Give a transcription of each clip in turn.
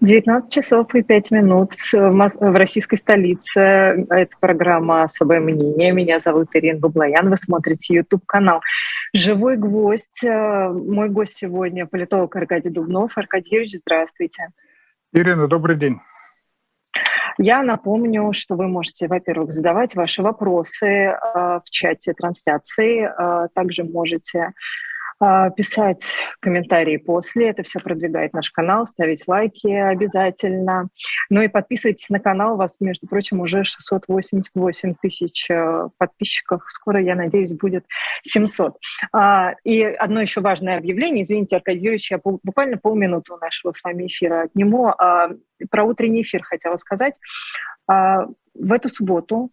19 часов и 5 минут в, российской столице. Это программа «Особое мнение». Меня зовут Ирина Баблоян. Вы смотрите YouTube-канал «Живой гвоздь». Э, мой гость сегодня – политолог Аркадий Дубнов. Аркадий Юрьевич, здравствуйте. Ирина, добрый день. Я напомню, что вы можете, во-первых, задавать ваши вопросы э, в чате трансляции. Э, также можете писать комментарии после. Это все продвигает наш канал, ставить лайки обязательно. Ну и подписывайтесь на канал. У вас, между прочим, уже 688 тысяч э, подписчиков. Скоро, я надеюсь, будет 700. А, и одно еще важное объявление. Извините, Аркадий Юрьевич, я буквально полминуты нашего с вами эфира отниму. А, про утренний эфир хотела сказать. В эту субботу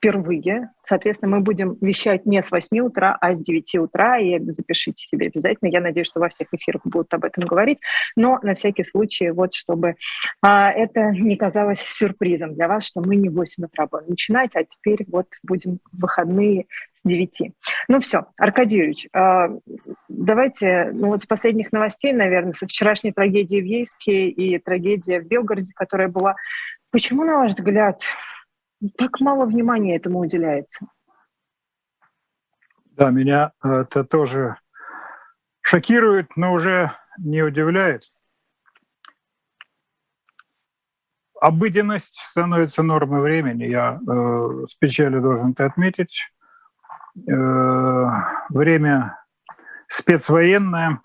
впервые. Соответственно, мы будем вещать не с 8 утра, а с 9 утра. И запишите себе обязательно. Я надеюсь, что во всех эфирах будут об этом говорить. Но на всякий случай, вот чтобы а, это не казалось сюрпризом для вас, что мы не в 8 утра будем начинать, а теперь вот будем выходные с 9. Ну все, Аркадий Юрьевич, а, давайте, ну вот с последних новостей, наверное, со вчерашней трагедии в Ейске и трагедия в Белгороде, которая была. Почему, на ваш взгляд, так мало внимания этому уделяется. Да, меня это тоже шокирует, но уже не удивляет. Обыденность становится нормой времени. Я э, с печалью должен это отметить. Э, время спецвоенное,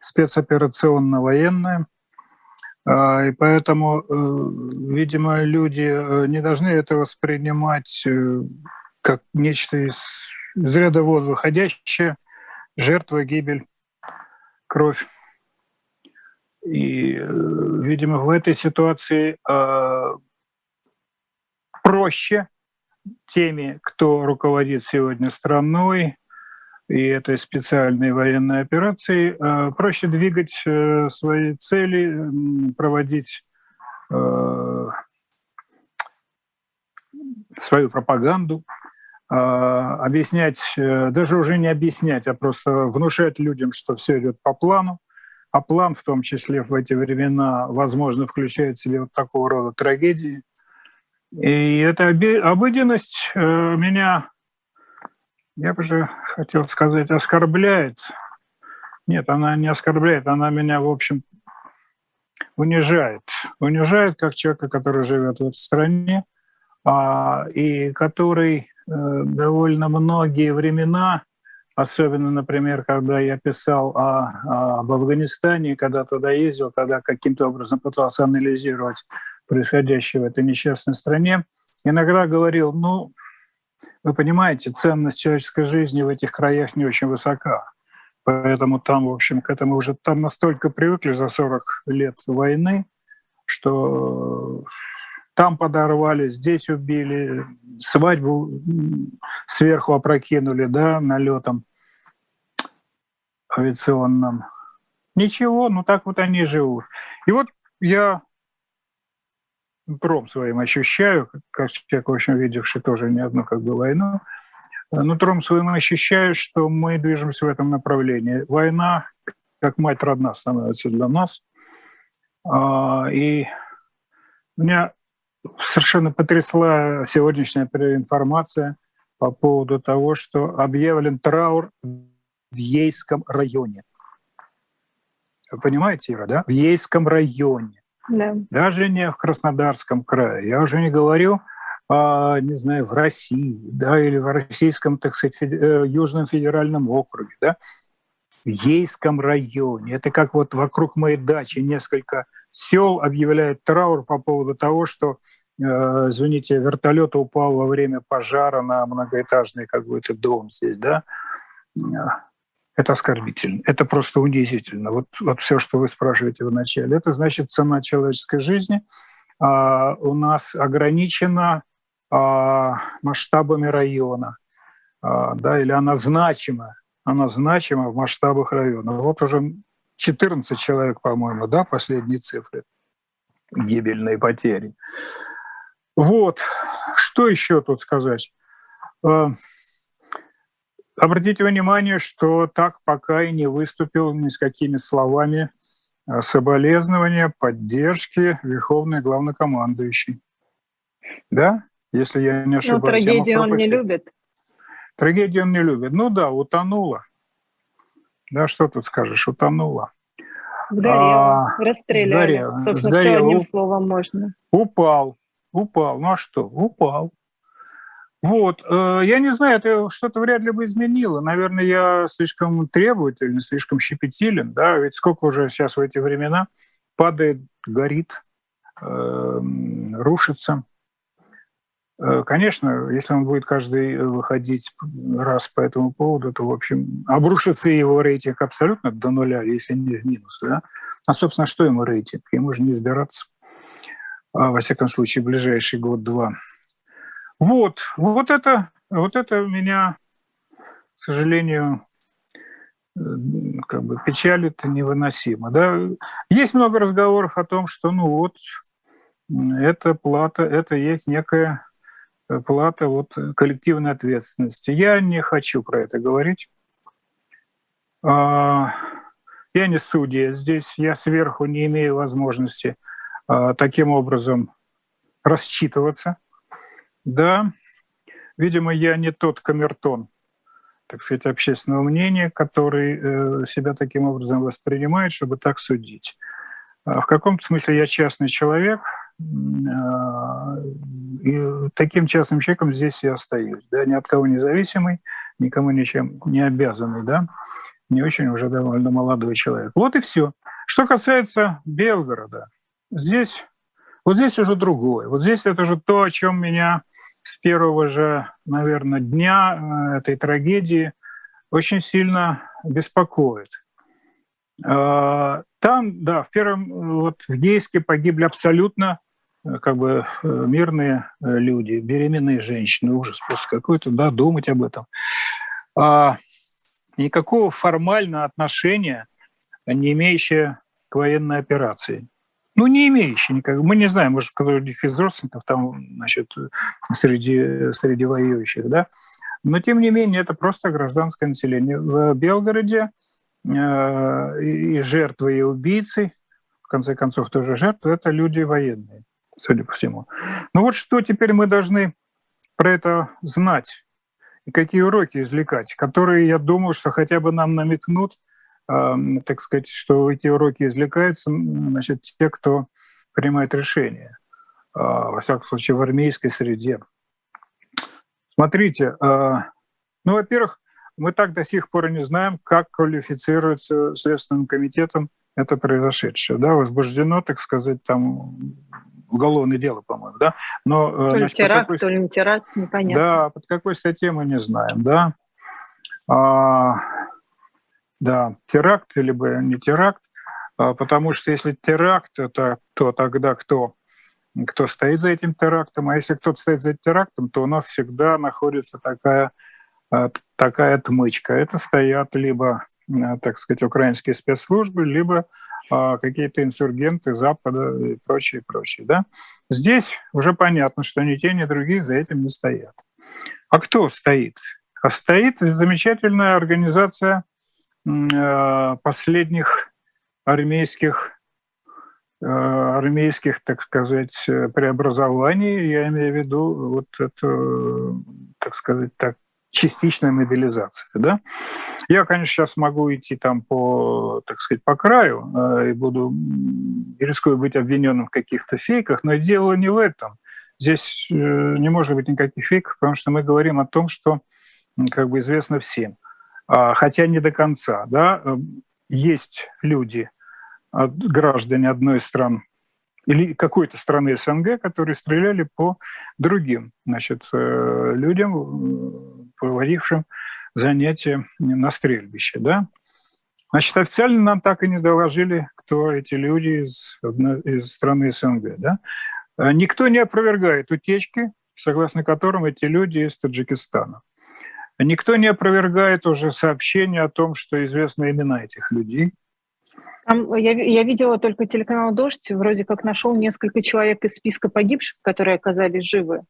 спецоперационно-военное – и поэтому, э, видимо, люди э, не должны это воспринимать э, как нечто из, из ряда вон выходящее, жертва, гибель, кровь. И, видимо, в этой ситуации проще теми, кто руководит сегодня страной, и этой специальной военной операции, э, проще двигать э, свои цели, проводить э, свою пропаганду, объяснять, даже уже не объяснять, а просто внушать людям, что все идет по плану, а план в том числе в эти времена, возможно, включает в себе вот такого рода трагедии. И эта обыденность меня я бы же хотел сказать, оскорбляет. Нет, она не оскорбляет, она меня, в общем, унижает. Унижает как человека, который живет в этой стране, а, и который э, довольно многие времена, особенно, например, когда я писал о, об Афганистане, когда туда ездил, когда каким-то образом пытался анализировать происходящее в этой несчастной стране, иногда говорил, ну, вы понимаете, ценность человеческой жизни в этих краях не очень высока. Поэтому там, в общем, к этому уже там настолько привыкли за 40 лет войны, что там подорвали, здесь убили, свадьбу сверху опрокинули, да, налетом авиационным. Ничего, ну так вот они живут. И вот я нутром своим ощущаю, как человек, в общем, видевший тоже не одну как бы войну, э, нутром своим ощущаю, что мы движемся в этом направлении. Война, как мать родна, становится для нас. А, и меня совершенно потрясла сегодняшняя информация по поводу того, что объявлен траур в Ейском районе. Вы понимаете, Ира, да? В Ейском районе. Да. Даже не в Краснодарском крае. Я уже не говорю, а, не знаю, в России, да, или в российском, так сказать, э, Южном федеральном округе, да, в Ейском районе. Это как вот вокруг моей дачи несколько сел объявляют траур по поводу того, что, э, извините, вертолет упал во время пожара на многоэтажный какой-то дом здесь, да это оскорбительно, это просто унизительно. Вот, вот все, что вы спрашиваете в начале, это значит цена человеческой жизни а, у нас ограничена а, масштабами района, а, да, или она значима, она значима в масштабах района. Вот уже 14 человек, по-моему, да, последние цифры, гибельные потери. Вот, что еще тут сказать? А, Обратите внимание, что так пока и не выступил ни с какими словами соболезнования, поддержки Верховный Главнокомандующий. Да? Если я не ну, ошибаюсь. Ну, трагедию он не любит. Трагедию он не любит. Ну да, утонула. Да, что тут скажешь, утонула. Сгорел, а, расстреляли. Сгорел, Собственно, сгорел. все одним словом можно. Упал, упал. Ну а что? Упал. Вот, э, я не знаю, это что-то вряд ли бы изменило. Наверное, я слишком требователен, слишком щепетилен, да, ведь сколько уже сейчас в эти времена падает, горит, э, рушится. Э, конечно, если он будет каждый выходить раз по этому поводу, то, в общем, обрушится его рейтинг абсолютно до нуля, если не в минус. Да? А, собственно, что ему рейтинг? Ему же не избираться, а, во всяком случае, ближайший год-два. Вот, вот это, вот это меня, к сожалению, э, как бы печалит невыносимо. Да? Есть много разговоров о том, что ну вот это плата, это есть некая плата вот коллективной ответственности. Я не хочу про это говорить. А, я не судья здесь, я сверху не имею возможности а, таким образом рассчитываться. Да, видимо, я не тот камертон, так сказать, общественного мнения, который э, себя таким образом воспринимает, чтобы так судить. А в каком-то смысле я частный человек, а, и таким частным человеком здесь я остаюсь, да, ни от кого независимый, никому ничем не обязанный, да, не очень уже довольно молодой человек. Вот и все. Что касается Белгорода, здесь, вот здесь уже другое. Вот здесь это же то, о чем меня с первого же, наверное, дня э, этой трагедии очень сильно беспокоит. А, там, да, в первом, вот в Гейске погибли абсолютно Э, как бы э, мирные люди, беременные женщины, ужас просто какой-то, да, думать об этом. А, никакого формального отношения, не имеющее к военной операции. Ну, не имеющие никак. Мы не знаем, может, каких из родственников там, значит, среди, среди воюющих, да. Но, тем не менее, это просто гражданское население. В Белгороде э, и жертвы, и убийцы, в конце концов, тоже жертвы, это люди военные судя по всему. Ну вот что теперь мы должны про это знать и какие уроки извлекать, которые, я думаю, что хотя бы нам намекнут, так сказать, что эти уроки извлекаются, значит, те, кто принимает решения, э, во всяком случае, в армейской среде. Смотрите, э, ну, во-первых, мы так до сих пор не знаем, как квалифицируется Следственным комитетом это произошедшее. Да, возбуждено, так сказать, там уголовное дело, по-моему, да? Но, э, то значит, ли теракт, какой... то ли не теракт, непонятно. Да, под какой статьей мы не знаем, да? А, да, теракт или бы не теракт, а, потому что если теракт, это то тогда кто? Кто стоит за этим терактом? А если кто-то стоит за этим терактом, то у нас всегда находится такая, э, такая отмычка. Это стоят либо, э, так сказать, украинские спецслужбы, либо а, какие-то инсургенты Запада и прочее, прочее. Да? Здесь уже понятно, что ни те, ни другие за этим не стоят. А кто стоит? А стоит замечательная организация а, последних армейских а, армейских, так сказать, преобразований, я имею в виду вот эту, так сказать, так, частичная мобилизация. Да? Я, конечно, сейчас могу идти там по, так сказать, по краю э, и буду и рискую быть обвиненным в каких-то фейках, но дело не в этом. Здесь э, не может быть никаких фейков, потому что мы говорим о том, что как бы известно всем. А, хотя не до конца. Да? Э, есть люди, граждане одной из стран или какой-то страны СНГ, которые стреляли по другим значит, людям, проводившим занятия на стрельбище. Да? Значит, официально нам так и не доложили, кто эти люди из, из страны СНГ. Да? А никто не опровергает утечки, согласно которым эти люди из Таджикистана. Никто не опровергает уже сообщения о том, что известны имена этих людей. Там, я, я видела только телеканал «Дождь», вроде как нашел несколько человек из списка погибших, которые оказались живы.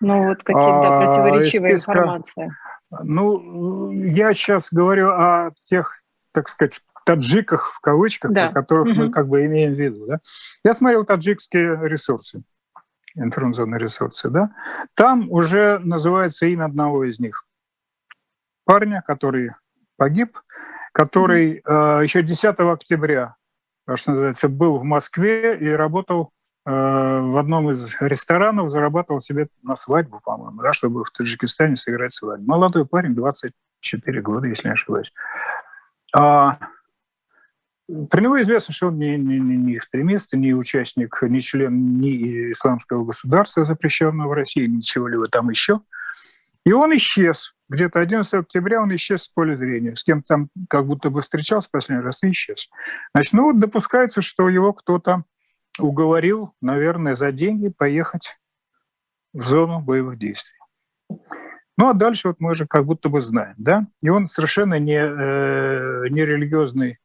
Ну, вот какие-то да, противоречивая списка, информация. Ну, я сейчас говорю о тех, так сказать, таджиках, в кавычках, да. которых угу. мы как бы имеем в виду. Да? Я смотрел таджикские ресурсы, информационные ресурсы. Да? Там уже называется имя одного из них. Парня, который погиб, который э, еще 10 октября, что называется, был в Москве и работал э, в одном из ресторанов, зарабатывал себе на свадьбу, по-моему, да, чтобы в Таджикистане сыграть свадьбу. Молодой парень, 24 года, если не ошибаюсь. А, про него известно, что он не, не, не экстремист, не участник, не член ни исламского государства, запрещенного в России, ничего-либо там еще. И он исчез. Где-то 11 октября он исчез с поля зрения. С кем там как будто бы встречался последний раз и исчез. Значит, ну вот допускается, что его кто-то уговорил, наверное, за деньги поехать в зону боевых действий. Ну а дальше вот мы уже как будто бы знаем, да? И он совершенно не, э, не религиозный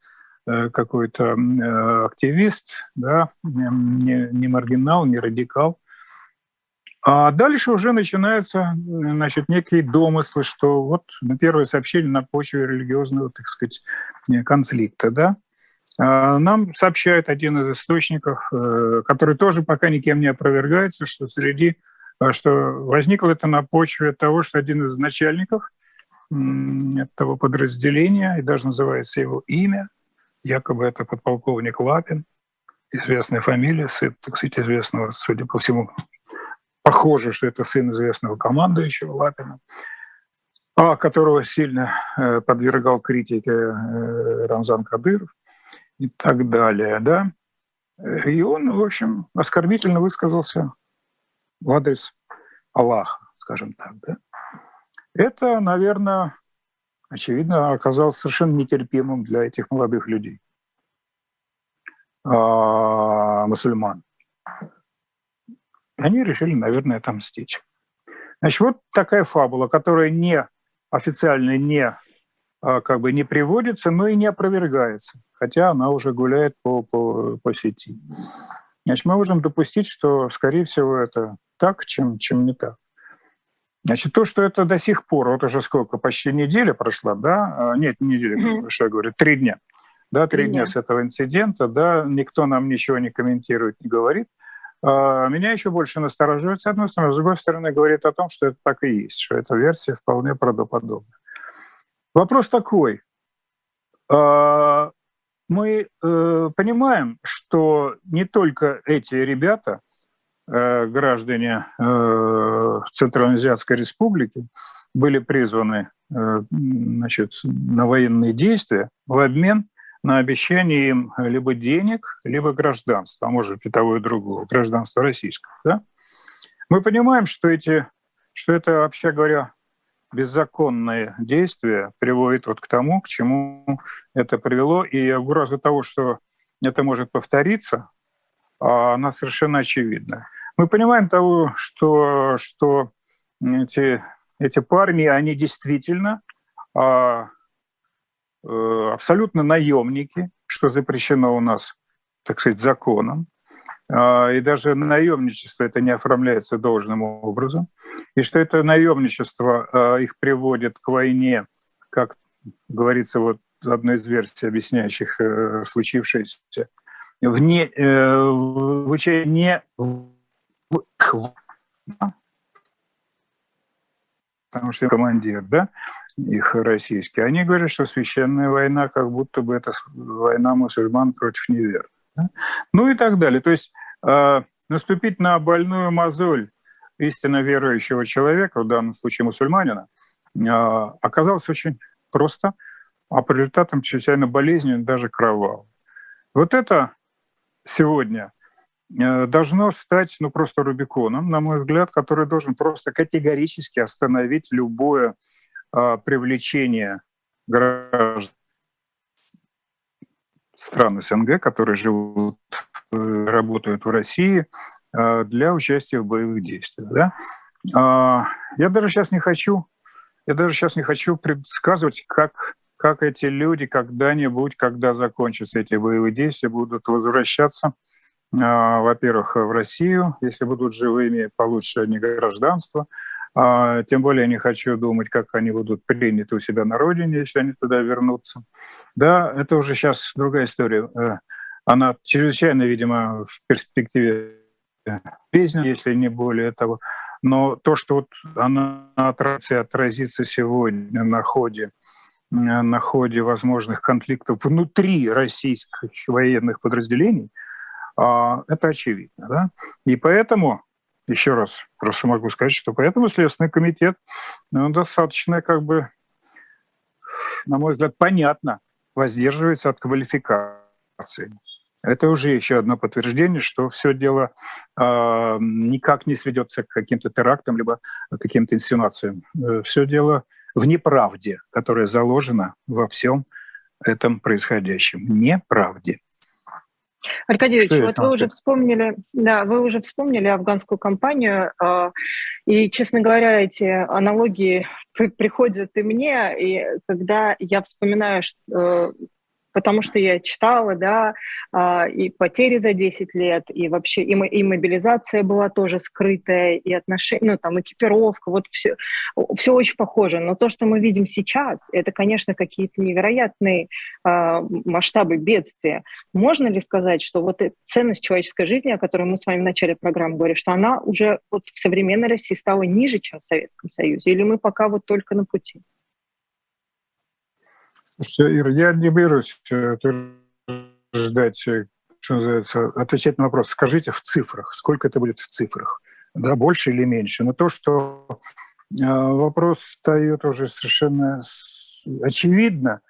какой-то э, активист, да, не, не маргинал, не радикал. А дальше уже начинаются значит, некие домыслы, что вот на первое сообщение на почве религиозного, так сказать, конфликта. Да? А нам сообщает один из источников, э, который тоже пока никем не опровергается, что среди что возникло это на почве того, что один из начальников этого подразделения, и даже называется его имя, якобы это подполковник Лапин, известная фамилия, сын, так сказать, известного, судя по всему, похоже, что это сын известного командующего Лапина, а которого сильно э, подвергал критике э, Рамзан Кадыров и так далее, да. И он, в общем, оскорбительно высказался в адрес Аллаха, скажем так. Да? Это, наверное, очевидно, оказалось совершенно нетерпимым для этих молодых людей, а, мусульман. Они решили, наверное, отомстить. Значит, вот такая фабула, которая не официально не а, как бы не приводится, но и не опровергается, хотя она уже гуляет по, по, по сети. Значит, мы можем допустить, что, скорее всего, это так, чем, чем не так. Значит, то, что это до сих пор, вот уже сколько, почти неделя прошла, да? А, нет, не неделя, mm-hmm. что я говорю, три дня. Да, три, три дня с этого инцидента, да, никто нам ничего не комментирует, не говорит. А, меня еще больше настораживает, с одной стороны, с другой стороны, говорит о том, что это так и есть, что эта версия вполне правдоподобна. Вопрос такой. А, мы э, понимаем, что не только эти ребята, граждане э, Центральноазиатской республики, были призваны э, значит, на военные действия в обмен на обещание им либо денег, либо гражданства, а может и того и другого, гражданства российского. Да? Мы понимаем, что, эти, что это, вообще говоря, беззаконное действие приводит вот к тому, к чему это привело. И угроза того, что это может повториться, а, она совершенно очевидна. Мы понимаем того, что, что эти, эти парни, они действительно а, э, абсолютно наемники, что запрещено у нас, так сказать, законом. А, и даже наемничество это не оформляется должным образом, и что это наемничество а, их приводит к войне, как говорится вот одной из версий, объясняющих э, случившееся, вне, э, в не потому что командир, да, их российский, они говорят, что священная война, как будто бы это война мусульман против неверных. Да? Ну и так далее. То есть э, наступить на больную мозоль истинно верующего человека, в данном случае мусульманина, э, оказалось очень просто, а по результатам чрезвычайно болезненно, даже кровавым. Вот это сегодня должно стать ну, просто Рубиконом, на мой взгляд, который должен просто категорически остановить любое э, привлечение граждан стран СНГ, которые живут, э, работают в России, э, для участия в боевых действиях. Да? А, я даже сейчас не хочу, я даже сейчас не хочу предсказывать, как, как эти люди когда-нибудь, когда закончатся эти боевые действия, будут возвращаться, а, во-первых, в Россию, если будут живыми, получат они гражданство, А, тем более не хочу думать, как они будут приняты у себя на родине, если они туда вернутся. Да, это уже сейчас другая история. Э, она чрезвычайно, видимо, в перспективе жизни, если не более того. Но то, что вот она отразится, сегодня на ходе на ходе возможных конфликтов внутри российских военных подразделений, а, это очевидно. Да? И поэтому, еще раз просто могу сказать, что поэтому Следственный комитет ну, достаточно, как бы, на мой взгляд, понятно воздерживается от квалификации. Это уже еще одно подтверждение, что все дело э, никак не сведется к каким-то терактам либо каким-то инсинуациям. Э, все дело в неправде, которая заложена во всем этом происходящем. Неправде. Аркадий Ильич, вот вы уже вспомнили, да, вы уже вспомнили афганскую кампанию, э, и, честно говоря, эти аналогии приходят и мне, и когда я вспоминаю, э, потому что я читала, да, а, и потери за 10 лет, и вообще и, и мобилизация была тоже скрытая, и отношения, ну, там, экипировка, вот все, все очень похоже. Но то, что мы видим сейчас, это, конечно, какие-то невероятные э, масштабы бедствия. Можно ли сказать, что вот ценность человеческой жизни, о которой мы с вами в начале программы говорили, что она уже вот в современной России стала ниже, чем в Советском Союзе, или мы пока вот только на пути? Ира, я не берусь ждать, что называется, отвечать на вопрос. Скажите в цифрах, сколько это будет в цифрах, да, больше или меньше. Но то, что э, вопрос встает уже совершенно очевидно,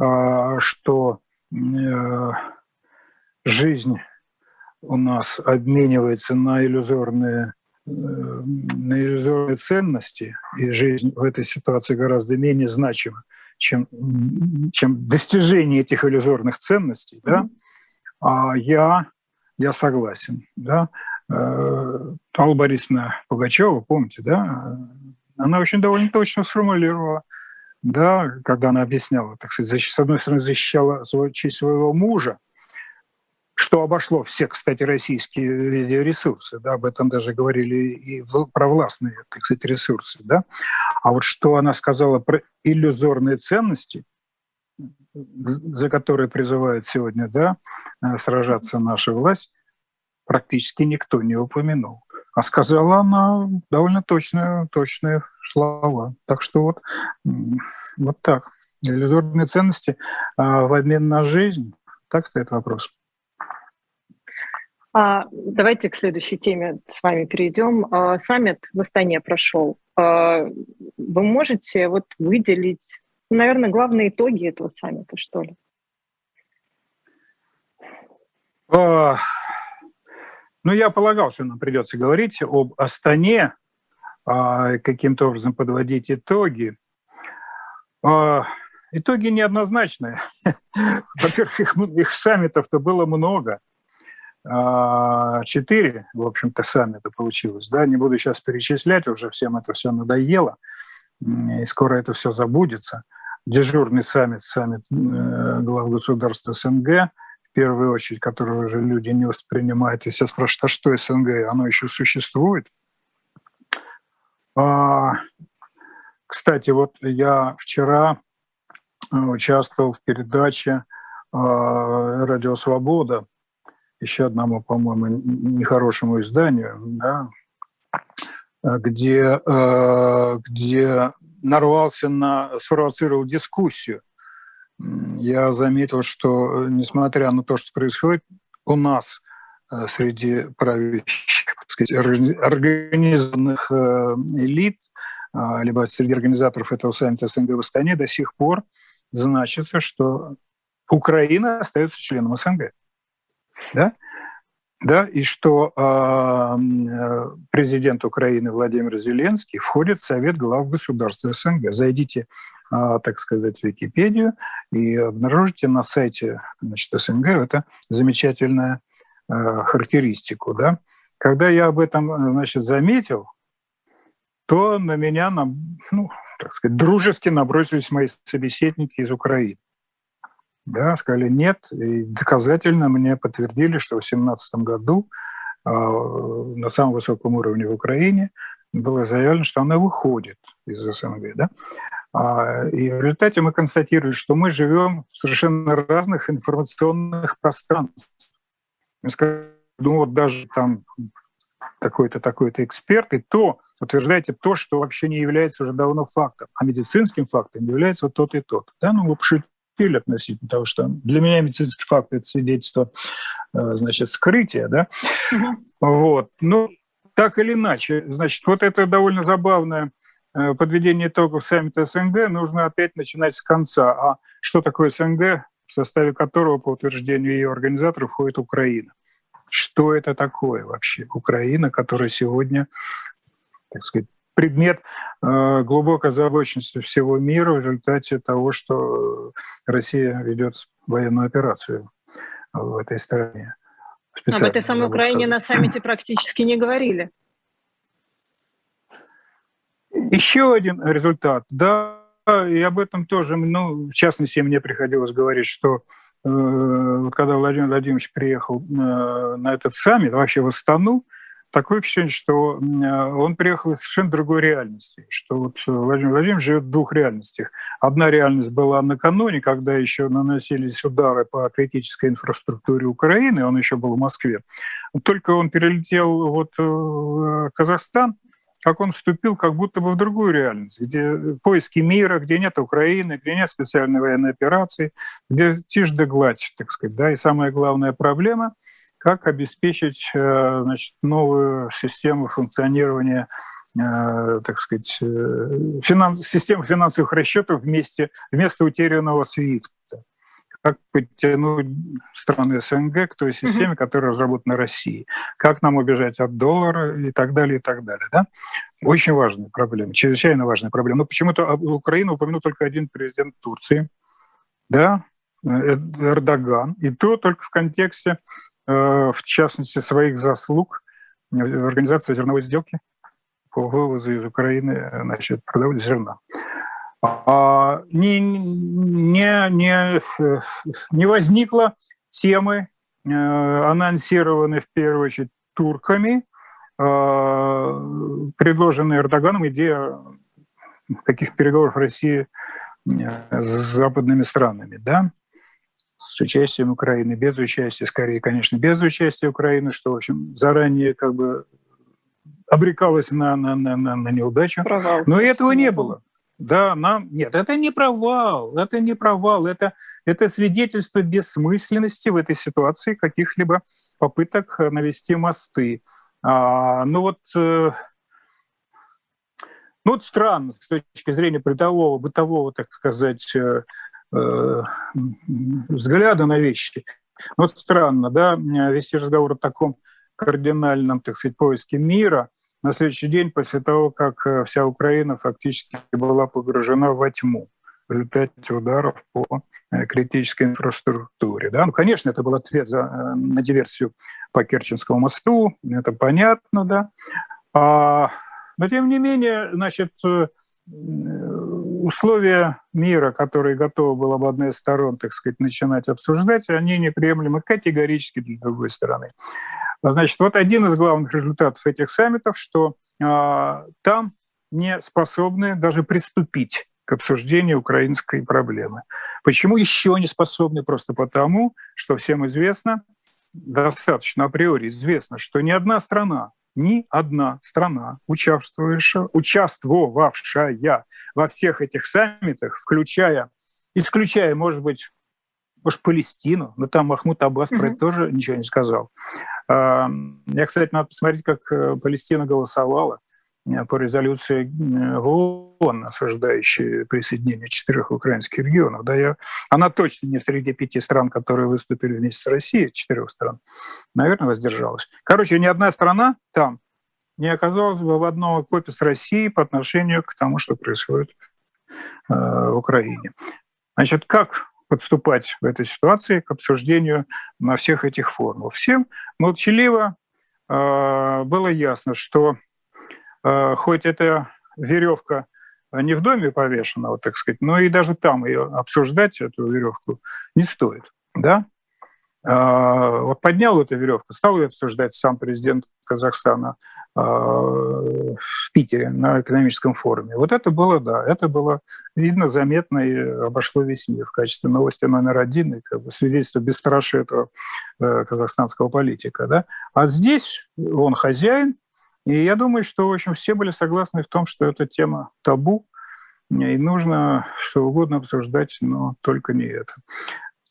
э, что э, жизнь у нас обменивается на иллюзорные на иллюзорные ценности, и жизнь в этой ситуации гораздо менее значима, чем, чем достижение этих иллюзорных ценностей, да, а я, я согласен. Да. Э, Алла Борисовна Пугачева, помните, да, она очень довольно точно сформулировала, да, когда она объясняла, так сказать, с одной стороны, защищала честь своего мужа, что обошло все, кстати, российские ресурсы, да, об этом даже говорили и провластные, так сказать, ресурсы, да. А вот что она сказала про иллюзорные ценности, за которые призывает сегодня, да, э, сражаться наша власть, практически никто не упомянул. А сказала она довольно точные, точные слова. Так что вот, вот так. Иллюзорные ценности а в обмен на жизнь. Так стоит вопрос. А, давайте к следующей теме с вами перейдем. А, саммит в Астане прошел. А, вы можете вот выделить, наверное, главные итоги этого саммита, что ли? Ну, я полагал, что нам придется говорить об Астане, каким-то образом подводить итоги. Итоги неоднозначные. Во-первых, их, их саммитов-то было много – четыре, в общем-то, сами это получилось. Да? Не буду сейчас перечислять, уже всем это все надоело, и скоро это все забудется. Дежурный саммит, саммит э, глав государств СНГ, в первую очередь, который уже люди не воспринимают, и все спрашивают, а что СНГ, оно еще существует? А, кстати, вот я вчера э, участвовал в передаче а, «Радио Свобода», еще одному, по-моему, нехорошему изданию, да, где, э, где нарвался на, спровоцировал дискуссию. Я заметил, что несмотря на то, что происходит у нас э, среди правящих, сказать, организованных э, элит, либо среди организаторов этого саммита СНГ в Астане до сих пор значится, что Украина остается членом СНГ да, да, и что э, президент Украины Владимир Зеленский входит в Совет глав государств СНГ. Зайдите, э, так сказать, в Википедию и обнаружите на сайте значит, СНГ это замечательную э, характеристику. Да. Когда я об этом значит, заметил, то на меня, ну, так сказать, дружески набросились мои собеседники из Украины. Да, сказали нет, и доказательно мне подтвердили, что в 2017 году э, на самом высоком уровне в Украине было заявлено, что она выходит из СНГ. Да? А, и в результате мы констатировали, что мы живем в совершенно разных информационных пространствах. Ну вот даже там такой-то, такой-то эксперт, и то утверждаете то, что вообще не является уже давно фактом, а медицинским фактом является вот тот и тот. Да, ну, мы пошутили относительно того, что для меня медицинский факт – это свидетельство, э, значит, скрытия, да. Вот. Ну, так или иначе, значит, вот это довольно забавное э, подведение итогов саммита СНГ нужно опять начинать с конца. А что такое СНГ, в составе которого, по утверждению ее организаторов, входит Украина? что это такое вообще Украина, которая сегодня, так сказать, предмет э, глубокой озабоченности всего мира в результате того, что Россия ведет военную операцию в этой стране. Об этой самой Украине сказать. на саммите практически не говорили. Еще один результат. Да, и об этом тоже, ну, в частности, мне приходилось говорить, что Э, вот когда Владимир Владимирович приехал э, на этот саммит, вообще в Астану, такое впечатление, что э, он приехал из совершенно другой реальности, что вот Владимир Владимирович живет в двух реальностях. Одна реальность была накануне, когда еще наносились удары по критической инфраструктуре Украины, он еще был в Москве. Только он перелетел вот в Казахстан, как он вступил как будто бы в другую реальность, где поиски мира, где нет Украины, где нет специальной военной операции, где тишь да гладь, так сказать. Да? И самая главная проблема – как обеспечить э, значит, новую систему функционирования э, так сказать, э, финанс, систему финансовых расчетов вместе, вместо утерянного SWIFT как подтянуть страны СНГ к той системе, которая разработана Россией, как нам убежать от доллара и так далее, и так далее. Да? Очень важная проблема, чрезвычайно важная проблема. Но почему-то Украину упомянул только один президент Турции, да, Эрдоган, и то только в контексте, в частности, своих заслуг в организации зерновой сделки по вывозу из Украины значит, продавали зерна. А, не, не, не, не возникло темы, э, анонсированной в первую очередь турками, э, предложенной Эрдоганом идея таких переговоров России э, с западными странами, да, с участием Украины, без участия, скорее, конечно, без участия Украины, что, в общем, заранее как бы обрекалось на, на, на, на неудачу. Провал. Но этого не было. Да, нам нет, это не провал, это не провал, это, это свидетельство бессмысленности в этой ситуации каких-либо попыток навести мосты. А, ну вот, э, ну вот странно с точки зрения бытового, бытового, так сказать, э, взгляда на вещи. Вот странно, да, вести разговор о таком кардинальном, так сказать, поиске мира – на следующий день после того, как э, вся Украина фактически была погружена во тьму в результате ударов по э, критической инфраструктуре. Да? Ну, конечно, это был ответ за, э, на диверсию по Керченскому мосту, это понятно, да. А, но тем не менее, значит, условия мира, которые готовы была бы одна из сторон, так сказать, начинать обсуждать, они неприемлемы категорически для другой стороны. Значит, вот один из главных результатов этих саммитов, что э, там не способны даже приступить к обсуждению украинской проблемы. Почему еще не способны? Просто потому, что всем известно, достаточно априори известно, что ни одна страна, ни одна страна, участвовавшая, участвовавшая во всех этих саммитах, включая, исключая, может быть, может, Палестину, но там Махмуд Аббас mm-hmm. про это тоже ничего не сказал. Я, кстати, надо посмотреть, как э, Палестина голосовала по резолюции э, ООН, осуждающей присоединение четырех украинских регионов. Да, я, она точно не среди пяти стран, которые выступили вместе с Россией, четырех стран, наверное, воздержалась. Короче, ни одна страна там не оказалась бы в одном окопе с Россией по отношению к тому, что происходит э, в Украине. Значит, как подступать в этой ситуации к обсуждению на всех этих форумах. Всем молчаливо э, было ясно, что э, хоть эта веревка не в доме повешена, вот так сказать, но и даже там ее обсуждать, эту веревку, не стоит. Да? вот поднял эту веревку, стал ее обсуждать сам президент Казахстана в Питере на экономическом форуме. Вот это было, да, это было видно, заметно и обошло весь мир в качестве новости номер один и как бы свидетельство бесстрашия этого э, казахстанского политика. Да? А здесь он хозяин, и я думаю, что в общем, все были согласны в том, что эта тема табу, и нужно что угодно обсуждать, но только не это.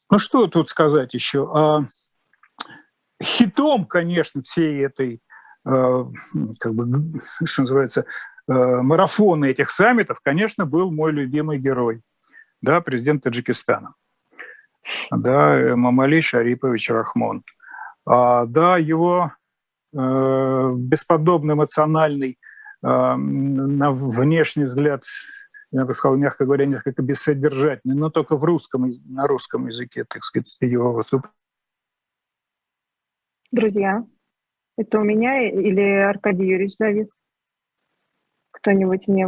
Ну что тут сказать еще? А, хитом, конечно, всей этой, а, как бы, что называется, а, марафона этих саммитов, конечно, был мой любимый герой, да, президент Таджикистана, да, Мамали Шарипович Рахмон. А, да, его э, бесподобный эмоциональный, э, на внешний взгляд я бы сказал, мягко говоря, несколько бессодержательный, но только в русском, на русском языке, так сказать, его выступление. Друзья, это у меня или Аркадий Юрьевич завис? Кто-нибудь мне...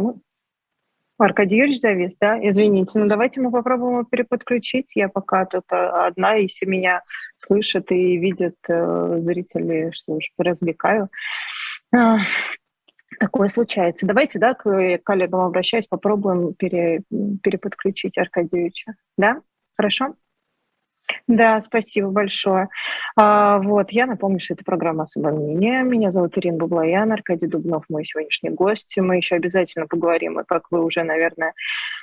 Аркадий Юрьевич завис, да? Извините, ну давайте мы попробуем его переподключить. Я пока тут а, одна, если меня слышат и видят э, зрители, что уж развлекаю. А, Такое случается. Давайте, да, к коллегам обращаюсь, попробуем пере, переподключить Аркадьевича. Да? Хорошо? Да, спасибо большое. А, вот, я напомню, что это программа «Особое мнение». Меня зовут Ирина Бублаян, Аркадий Дубнов, мой сегодняшний гость. Мы еще обязательно поговорим, и как вы уже, наверное,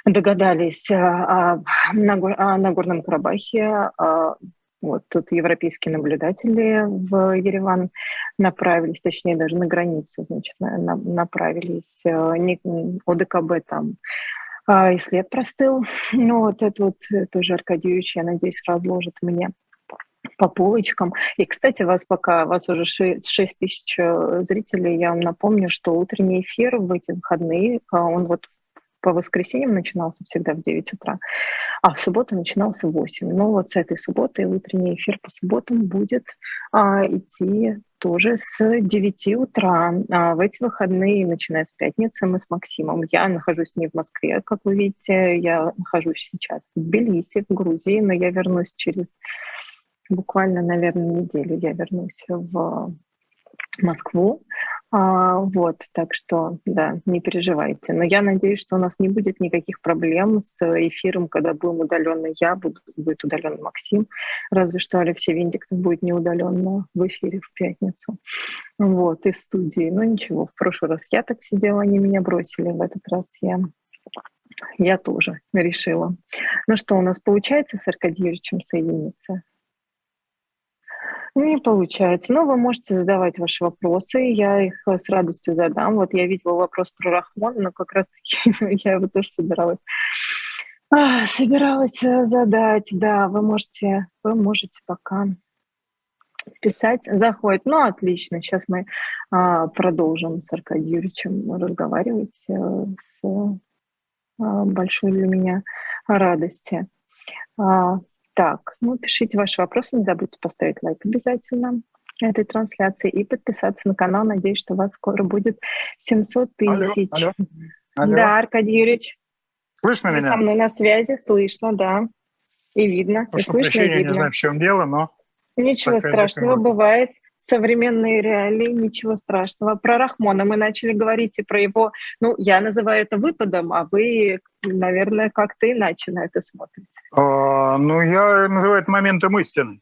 догадались, о, о, о Нагорном Карабахе, о вот тут европейские наблюдатели в Ереван направились, точнее даже на границу, значит, направились. Не, ОДКБ там а, и след простыл. Ну вот это вот э, тоже Аркадьевич, я надеюсь, разложит мне по полочкам. И, кстати, вас пока, вас уже 6 тысяч э, зрителей, я вам напомню, что утренний эфир в эти выходные, он вот по воскресеньям начинался всегда в 9 утра, а в субботу начинался в 8. Но ну, вот с этой субботы утренний эфир по субботам будет а, идти тоже с 9 утра. А в эти выходные, начиная с пятницы, мы с Максимом. Я нахожусь не в Москве, как вы видите, я нахожусь сейчас в Тбилиси, в Грузии, но я вернусь через буквально, наверное, неделю. Я вернусь в Москву. А, вот, так что, да, не переживайте. Но я надеюсь, что у нас не будет никаких проблем с эфиром, когда будем удаленно я, буду, будет удаленно Максим. Разве что Алексей Виндиктов будет не удаленно в эфире в пятницу. Вот, из студии. Но ничего, в прошлый раз я так сидела, они меня бросили. В этот раз я я тоже решила. Ну что, у нас получается с Аркадием соединиться? Не получается. Но вы можете задавать ваши вопросы, я их э, с радостью задам. Вот я видела вопрос про Рахмон, но как раз-таки я его тоже собиралась а, собиралась э, задать. Да, вы можете, вы можете пока писать. Заходит. Ну, отлично. Сейчас мы а, продолжим с Аркадием Юрьевичем разговаривать э, с а, большой для меня радости. А, так, ну, пишите ваши вопросы, не забудьте поставить лайк обязательно этой трансляции и подписаться на канал. Надеюсь, что у вас скоро будет 700 тысяч. Алло, алло. Алло. Да, Аркадий Юрьевич. Слышно Вы меня? со мной на связи, слышно, да. И видно. Прошу и слышно, прощения, и видно. не знаю, в чем дело, но... Ничего страшного, бывает современные реалии, ничего страшного. Про Рахмона мы начали говорить и про его, ну, я называю это выпадом, а вы, наверное, как-то иначе на это смотрите. А, ну, я называю это моментом истины.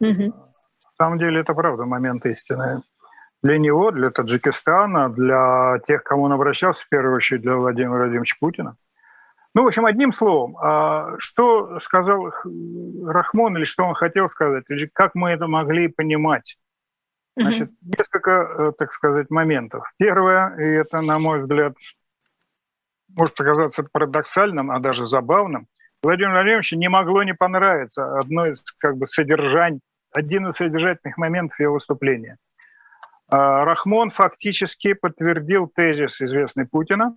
Угу. На самом деле это правда момент истины. Для него, для Таджикистана, для тех, кому он обращался, в первую очередь для Владимира Владимировича Путина. Ну, в общем, одним словом, а, что сказал Рахмон или что он хотел сказать, или как мы это могли понимать? Значит, несколько, э, так сказать, моментов. Первое, и это, на мой взгляд, может показаться парадоксальным, а даже забавным, Владимиру Владимировичу не могло не понравиться одно из как бы содержаний, один из содержательных моментов его выступления. А, Рахмон фактически подтвердил тезис, известный Путина,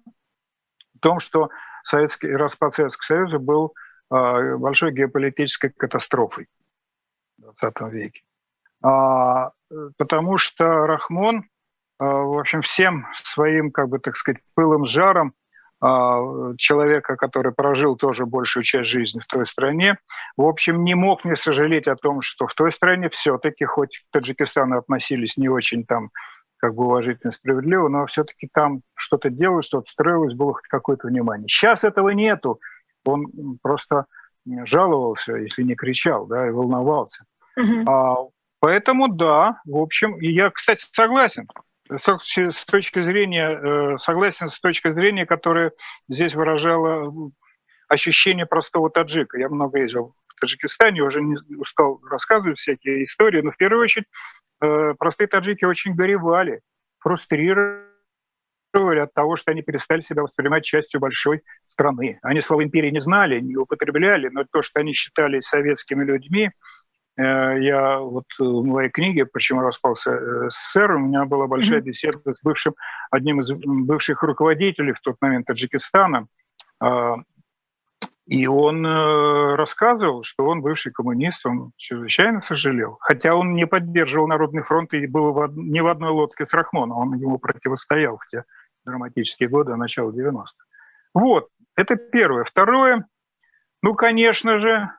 о том, что Советский, распад Советского Союза был э, большой геополитической катастрофой в 20 веке. А, потому что Рахмон, э, в общем, всем своим, как бы так сказать, пылом, жаром а, человека, который прожил тоже большую часть жизни в той стране, в общем, не мог не сожалеть о том, что в той стране все-таки, хоть к Таджикистану относились не очень там как бы уважительно, справедливо, но все-таки там что-то делалось, что-то строилось, было хоть какое-то внимание. Сейчас этого нету. Он просто жаловался, если не кричал, да, и волновался. А, поэтому да, в общем, и я, кстати, согласен с точки зрения, э, согласен с точки зрения, которая здесь выражала ощущение простого таджика. Я много ездил в Таджикистане, уже не устал рассказывать всякие истории, но в первую очередь простые таджики очень горевали, фрустрировали от того, что они перестали себя воспринимать частью большой страны. Они слово «империя» не знали, не употребляли, но то, что они считали советскими людьми, Э, я вот э, в моей книге «Почему распался э, СССР» у меня была большая беседа с бывшим, одним из бывших руководителей в тот момент Таджикистана. А, и он рассказывал, что он бывший коммунист, он чрезвычайно сожалел. Хотя он не поддерживал Народный фронт и был в, не в одной лодке с Рахмоном, он ему противостоял в те драматические годы, начала 90-х. Вот, это первое. Второе, ну, конечно же,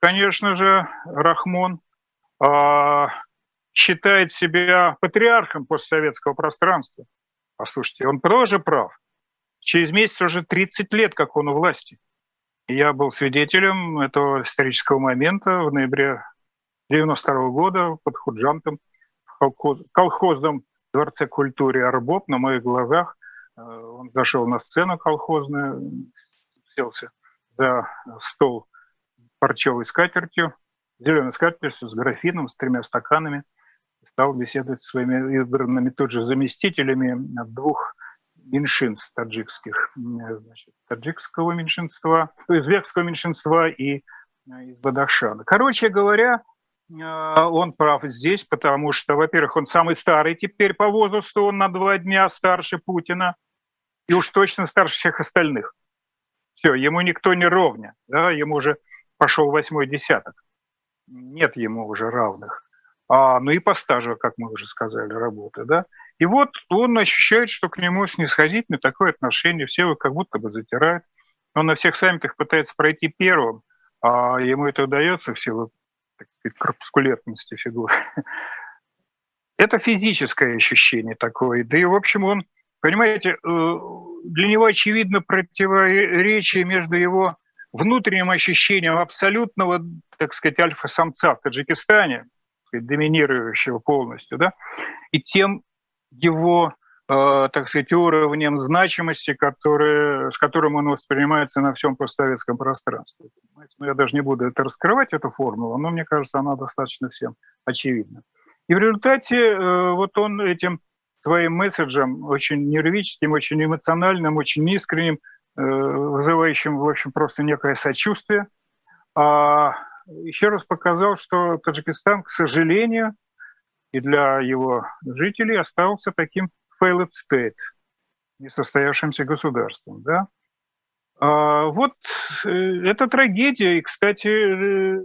конечно же, Рахмон э, считает себя патриархом постсоветского пространства. Послушайте, он тоже прав. Через месяц уже 30 лет, как он у власти. Я был свидетелем этого исторического момента в ноябре 92 года под Худжантом колхоз, колхозном дворце культуры Арбоб на моих глазах. Э, он зашел на сцену колхозную, селся за стол парчевой скатертью, зеленой скатертью с графином, с тремя стаканами. Стал беседовать со своими избранными тут же заместителями двух меньшинств таджикских, значит, таджикского меньшинства, узбекского меньшинства и из Бадахшана. Короче говоря, он прав здесь, потому что, во-первых, он самый старый теперь по возрасту, он на два дня старше Путина, и уж точно старше всех остальных. Все, ему никто не ровня, да, ему уже пошел восьмой десяток. Нет ему уже равных. А, ну и по стажу, как мы уже сказали, работы. Да? И вот он ощущает, что к нему снисходительное такое отношение, все его как будто бы затирают. Он на всех саммитах пытается пройти первым, а ему это удается в силу, так сказать, корпускулетности фигуры. Это физическое ощущение такое. Да и, в общем, он, понимаете, э, для него очевидно противоречие между его внутренним ощущением абсолютного, так сказать, альфа-самца в Таджикистане, доминирующего полностью, да, и тем его, э, так сказать, уровнем значимости, который, с которым он воспринимается на всем постсоветском пространстве. Ну, я даже не буду это раскрывать, эту формулу, но мне кажется, она достаточно всем очевидна. И в результате э, вот он этим своим месседжем, очень нервическим, очень эмоциональным, очень искренним, Э, вызывающим, в общем, просто некое сочувствие. А еще раз показал, что Таджикистан, к сожалению, и для его жителей остался таким failed state, несостоявшимся государством. Да? А вот э, это трагедия. И, кстати, э,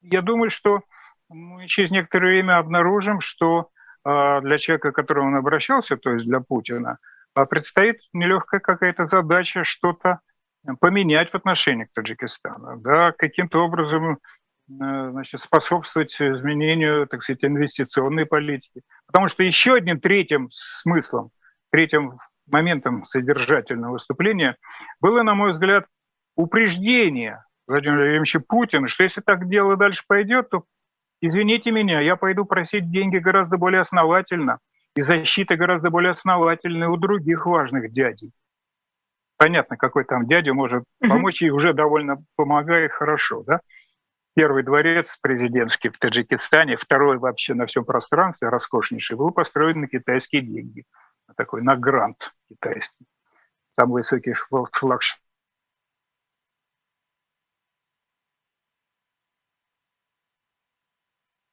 я думаю, что мы через некоторое время обнаружим, что а, для человека, к которому он обращался, то есть для Путина, а предстоит нелегкая какая-то задача что-то поменять в отношении к Таджикистану, да, каким-то образом значит, способствовать изменению, так сказать, инвестиционной политики. Потому что еще одним третьим смыслом, третьим моментом содержательного выступления было, на мой взгляд, упреждение Владимира Владимировича Путина, что если так дело дальше пойдет, то, извините меня, я пойду просить деньги гораздо более основательно – и защита гораздо более основательная у других важных дядей. Понятно, какой там дядя может помочь, и уже довольно помогает хорошо, да? Первый дворец президентский в Таджикистане, второй вообще на всем пространстве, роскошнейший, был построен на китайские деньги. Такой, на грант китайский. Там высокий флагшток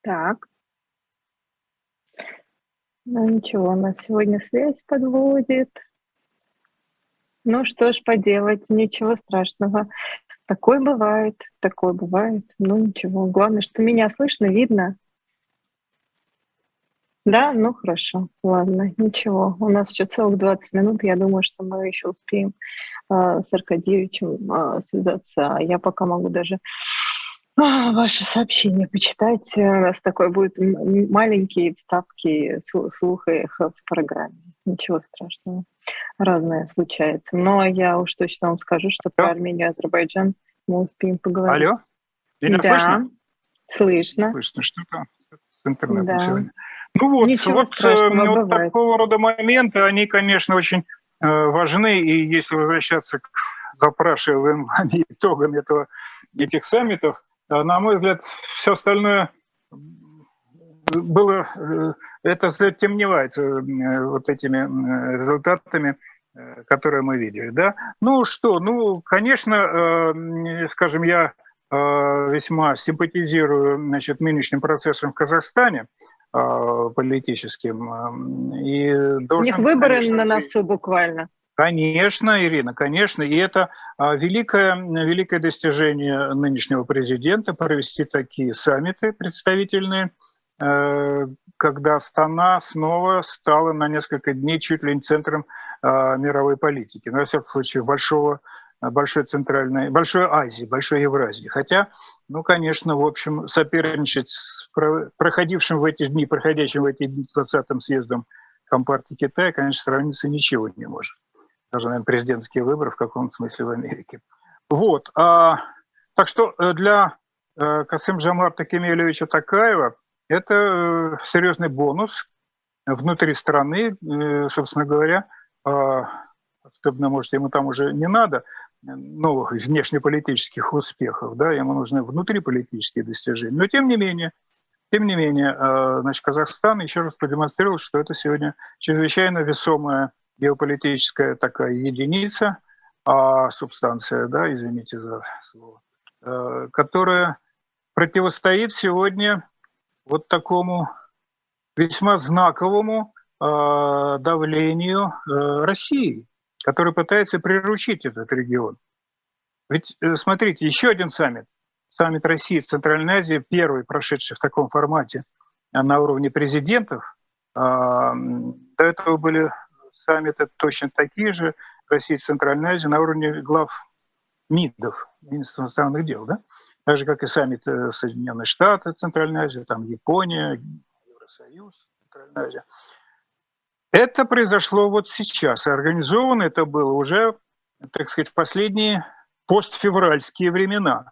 Так. Ну ничего, у нас сегодня связь подводит. Ну что ж поделать, ничего страшного. Такое бывает, такое бывает. Ну ничего, главное, что меня слышно, видно. Да, ну хорошо, ладно, ничего. У нас еще целых 20 минут, я думаю, что мы еще успеем с Аркадьевичем связаться. Я пока могу даже ваши сообщения почитать. У нас такой будет маленькие вставки слуха в программе. Ничего страшного. Разное случается. Но я уж точно вам скажу, что про Армению и Азербайджан мы успеем поговорить. Алло? Меня да, слышно? слышно. Слышно. Что-то с интернетом да. сегодня. Ну вот, Ничего вот, э, вот такого рода моменты, они, конечно, очень э, важны. И если возвращаться к запрашиваемым итогам этого, этих саммитов, э, на мой взгляд, все остальное было, э, это затемневается э, вот этими э, результатами, которые мы видели. Да? Ну что, ну, конечно, скажем, я весьма симпатизирую значит, нынешним процессом в Казахстане политическим. И должен, У них выборы конечно, на носу буквально. Конечно, Ирина, конечно. И это великое, великое достижение нынешнего президента провести такие саммиты представительные – Э, когда Астана снова стала на несколько дней чуть ли не центром э, мировой политики. Ну, во всяком случае, большого, большой центральной, большой Азии, большой Евразии. Хотя, ну, конечно, в общем, соперничать с проходившим в эти дни, проходящим в эти дни 20-м съездом Компартии Китая, конечно, сравниться ничего не может. Даже, наверное, президентские выборы в каком-то смысле в Америке. Вот. А, так что э, для Касым Жамарта Кемелевича Такаева – это э, серьезный бонус внутри страны, э, собственно говоря, а, особенно, может, ему там уже не надо новых внешнеполитических успехов, да, ему нужны внутриполитические достижения. Но тем не менее, тем не менее, значит, Казахстан еще раз продемонстрировал, что это сегодня чрезвычайно весомая геополитическая такая единица, а субстанция, да, извините за слово, э, которая противостоит сегодня вот такому весьма знаковому э, давлению э, России, который пытается приручить этот регион. Ведь смотрите, еще один саммит, саммит России в Центральной Азии, первый прошедший в таком формате на уровне президентов. До этого были саммиты точно такие же России и Центральной Азии на уровне глав МИДов, Министерства иностранных дел. Да? так же, как и саммит э, Соединенные Штаты, Центральная Азия, там Япония, Евросоюз, Центральная Азия. Это произошло вот сейчас. Организовано это было уже, так сказать, в последние постфевральские времена,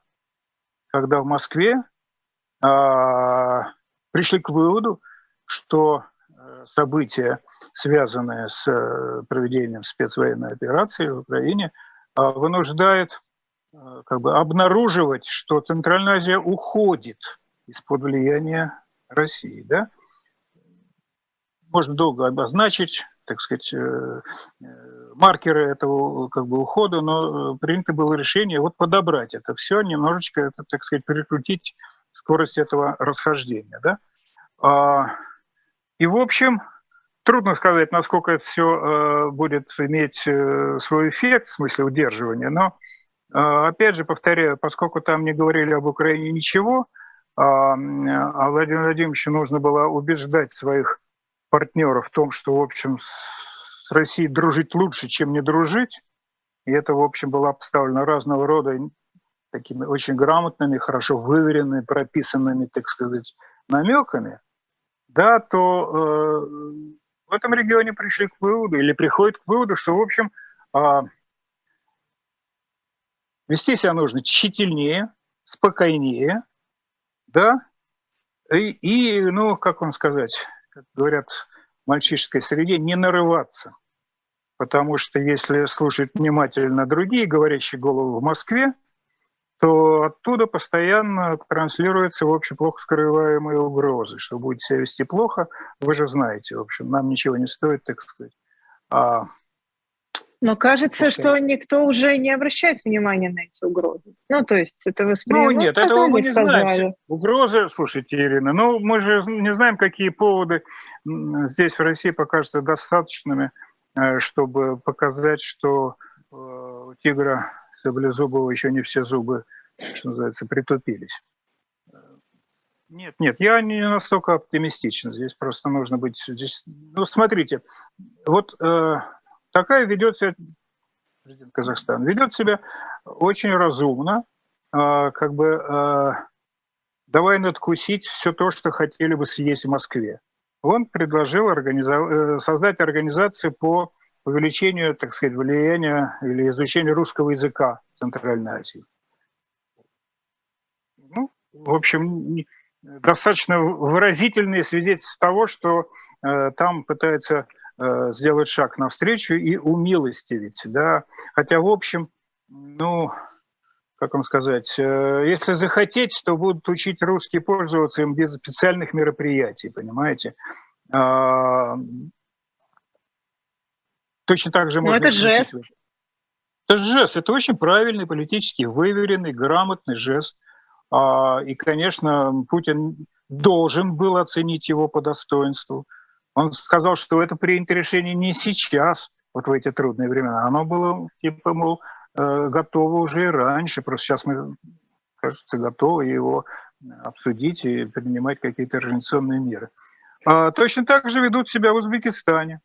когда в Москве а, пришли к выводу, что э, события, связанные с э, проведением спецвоенной операции в Украине, а, вынуждают Э, как бы обнаруживать, что Центральная Азия уходит из-под влияния России. Да? Можно долго обозначить, так сказать, э, маркеры этого как бы, ухода, но принято было решение вот подобрать это все, немножечко, это, так сказать, перекрутить скорость этого расхождения. Да? А, и, в общем, трудно сказать, насколько это все будет иметь свой эффект, в смысле удерживания, но а, опять же, повторяю, поскольку там не говорили об Украине ничего, а, а Владимиру Владимировичу нужно было убеждать своих партнеров в том, что, в общем, с Россией дружить лучше, чем не дружить. И это, в общем, было обставлено разного рода такими очень грамотными, хорошо выверенными, прописанными, так сказать, намеками, да, то э, в этом регионе пришли к выводу или приходят к выводу, что, в общем, э, Вести себя нужно тщательнее, спокойнее, да, и, и ну, как вам сказать, как говорят в мальчишеской среде, не нарываться. Потому что если слушать внимательно другие говорящие головы в Москве, то оттуда постоянно транслируются, в общем, плохо скрываемые угрозы, что будет себя вести плохо, вы же знаете, в общем, нам ничего не стоит, так сказать, а но кажется, что никто уже не обращает внимания на эти угрозы. Ну, то есть это воспринимается. Ну, нет, сказали, этого мы не сказали. знаем. Угрозы, слушайте, Ирина, ну, мы же не знаем, какие поводы здесь в России покажутся достаточными, э, чтобы показать, что э, тигра саблезубого еще не все зубы, что называется, притупились. Нет, нет, я не настолько оптимистичен. Здесь просто нужно быть... Здесь... Ну, смотрите, вот э, такая ведется президент Казахстана, ведет себя очень разумно, как бы давай надкусить все то, что хотели бы съесть в Москве. Он предложил организов... создать организацию по увеличению, так сказать, влияния или изучению русского языка в Центральной Азии. Ну, в общем, достаточно выразительные свидетельства того, что э, там пытаются э, сделать шаг навстречу и умилостивить, да, хотя в общем, ну, как вам сказать, э, если захотеть, то будут учить русский пользоваться им без специальных мероприятий, понимаете? Точно так же ну, можно... это жест. Это жест, это очень правильный, политически выверенный, грамотный жест – а, и, конечно, Путин должен был оценить его по достоинству. Он сказал, что это принято решение не сейчас, вот в эти трудные времена. Оно было, типа, мол, э, готово уже и раньше. Просто сейчас мы, кажется, готовы его обсудить и принимать какие-то организационные меры. А точно так же ведут себя в Узбекистане.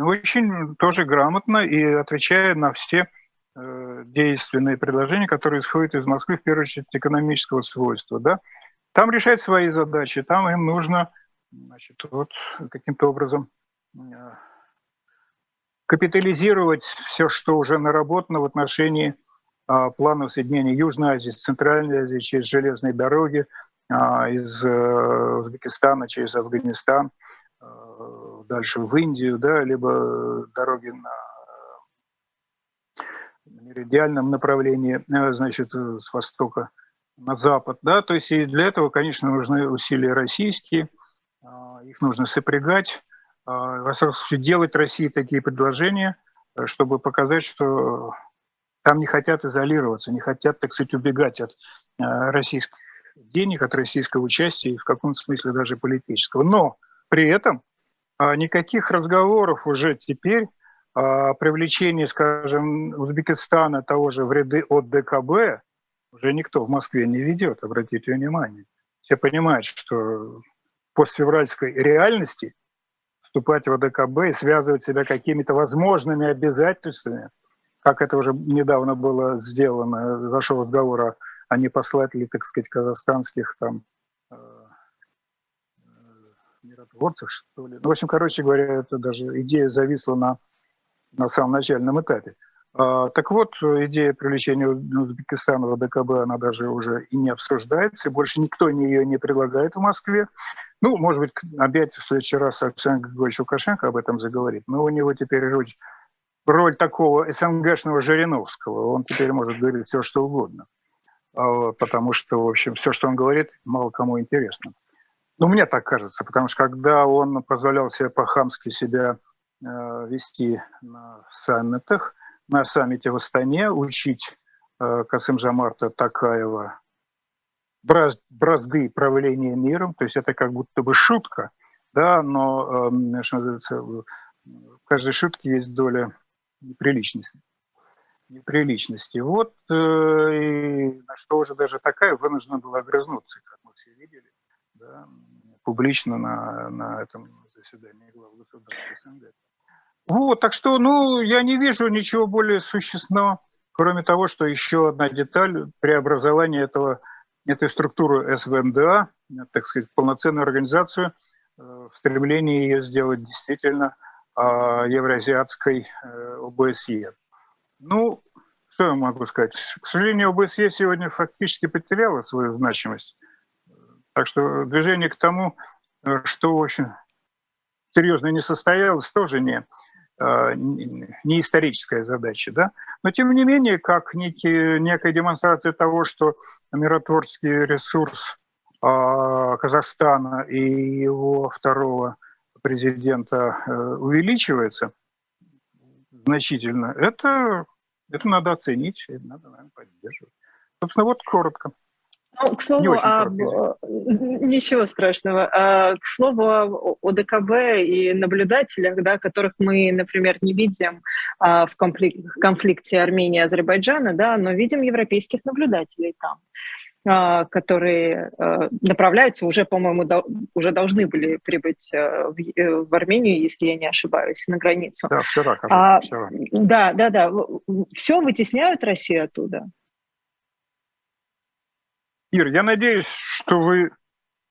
Очень тоже грамотно и отвечая на все Э, действенные предложения, которые исходят из Москвы, в первую очередь, экономического свойства. Да? Там решать свои задачи, там им нужно значит, вот, каким-то образом э, капитализировать все, что уже наработано в отношении а, планов соединения Южной Азии с Центральной Азией через железные дороги, а, из э, Узбекистана через Афганистан, дальше в Индию, да, либо дороги на меридиальном направлении, э, значит, э, с востока на запад, да, то есть и для этого, конечно, нужны усилия российские, их нужно сопрягать, делать России такие предложения, э, чтобы показать, что там не хотят изолироваться, не хотят, так сказать, убегать от российских денег, от российского участия и в каком-то смысле даже политического. Но при этом никаких разговоров уже теперь а привлечение, скажем, Узбекистана того же в ряды от ДКБ уже никто в Москве не ведет, обратите внимание. Все понимают, что постфевральской реальности вступать в ОДКБ и связывать себя какими-то возможными обязательствами, как это уже недавно было сделано, зашел разговор о, о непослателе, так сказать, казахстанских там миротворцев, что ли. Ну, в общем, короче говоря, это даже идея зависла на на самом начальном этапе. А, так вот, идея привлечения Узбекистана в ДКБ, она даже уже и не обсуждается, и больше никто ее не предлагает в Москве. Ну, может быть, опять в следующий раз Александр Григорьевич Лукашенко об этом заговорит, но у него теперь роль, роль такого СНГшного Жириновского. Он теперь может говорить все, что угодно, а, потому что, в общем, все, что он говорит, мало кому интересно. Ну, мне так кажется, потому что когда он позволял себе по-хамски себя Э, вести на саммитах, на саммите в Астане, учить э, Касым Жамарта Такаева бразды правления миром, то есть это как будто бы шутка, да, но эм, что называется, в каждой шутке есть доля неприличности. неприличности. Вот э, и на что уже даже такая вынуждена была огрызнуться, как мы все видели, да, публично на, на этом заседании глав государства СНГ. Вот, так что, ну, я не вижу ничего более существенного, кроме того, что еще одна деталь преобразования этого, этой структуры СВМДА, так сказать, полноценную организацию, э, в стремлении ее сделать действительно а, евроазиатской э, ОБСЕ. Ну, что я могу сказать? К сожалению, ОБСЕ сегодня фактически потеряла свою значимость. Так что движение к тому, э, что, общем, серьезно не состоялось, тоже не, Э, не историческая задача, да? но тем не менее, как некий, некая демонстрация того, что миротворческий ресурс э, Казахстана и его второго президента увеличивается значительно, это, это надо оценить, это надо, наверное, поддерживать. Собственно, вот коротко. Ну, к слову, об... ничего страшного. А, к слову о ОДКБ и наблюдателях, да, которых мы, например, не видим а, в конфликте Армении и Азербайджана, да, но видим европейских наблюдателей там. а, которые направляются, уже, по-моему, уже должны были прибыть э, в, Армению, если я не ошибаюсь, на границу. Да, вчера, кажется, а, вчера. Да, да, да. Все вытесняют Россию оттуда? Ир, я надеюсь, что вы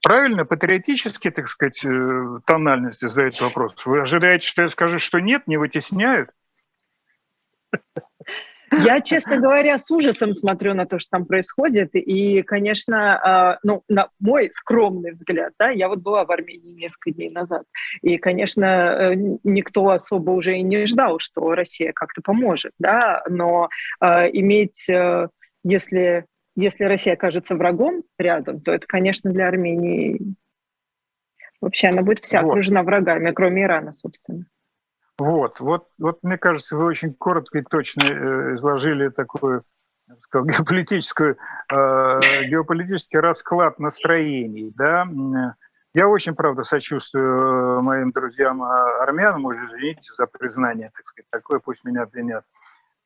правильно, патриотически, так сказать, э, тональности задаете вопрос. Вы ожидаете, что я скажу, что нет, не вытесняют? Я, честно говоря, с ужасом смотрю на то, что там происходит. И, конечно, а, ну, на мой скромный взгляд, да, я вот была в Армении несколько дней назад. И, конечно, э, никто особо уже и не ждал, что Россия как-то поможет, да, но э, иметь, э, если если Россия окажется врагом рядом, то это, конечно, для Армении вообще она будет вся вот. окружена врагами, кроме Ирана, собственно. Вот, вот, вот мне кажется, вы очень коротко и точно э, изложили такую сказал, геополитическую, э, геополитический расклад настроений. Да? Я очень, правда, сочувствую моим друзьям а, армянам, уже извините за признание, так сказать, такое, пусть меня обвинят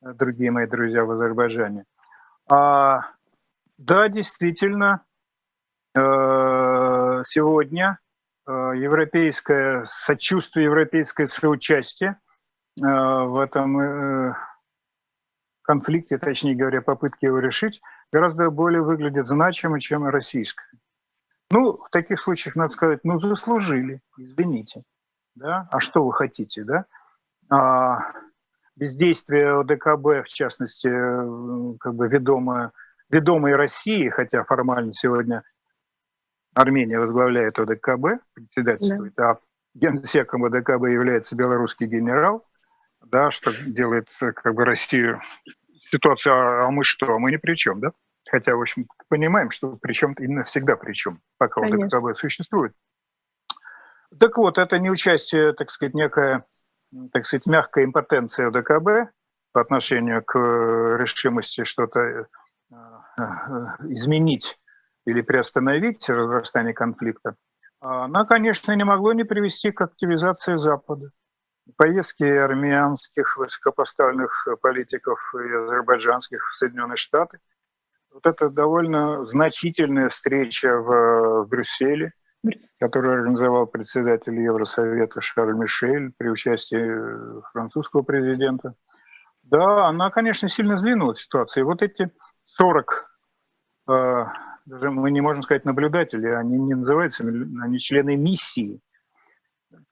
другие мои друзья в Азербайджане. А да, действительно, э, сегодня э, европейское сочувствие, европейское соучастие э, в этом конфликте, точнее говоря, попытки его решить, гораздо более выглядит значимо, чем российское. Ну, в таких случаях надо сказать, ну, заслужили, извините. Да? А что вы хотите, да? А, бездействие ОДКБ, в частности, как бы ведомое ведомой России, хотя формально сегодня Армения возглавляет ОДКБ, председательствует, да. а генсеком ОДКБ является белорусский генерал, да, что делает как бы Россию ситуацию, а, а мы что, а мы ни при чем, да? Хотя, в общем, понимаем, что при чем именно всегда при чем, пока Конечно. ОДКБ существует. Так вот, это не участие, так сказать, некая, так сказать, мягкая импотенция ОДКБ по отношению к решимости что-то Э, изменить или приостановить разрастание конфликта, она, конечно, не могло не привести к активизации Запада. Поездки армянских высокопоставленных политиков и азербайджанских в Соединенные Штаты. Вот это довольно значительная встреча в, в Брюсселе, которую организовал председатель Евросовета Шарль Мишель при участии французского президента. Да, она, конечно, сильно сдвинула ситуацию. И вот эти 40, э, даже мы не можем сказать наблюдатели, они не называются, они члены миссии,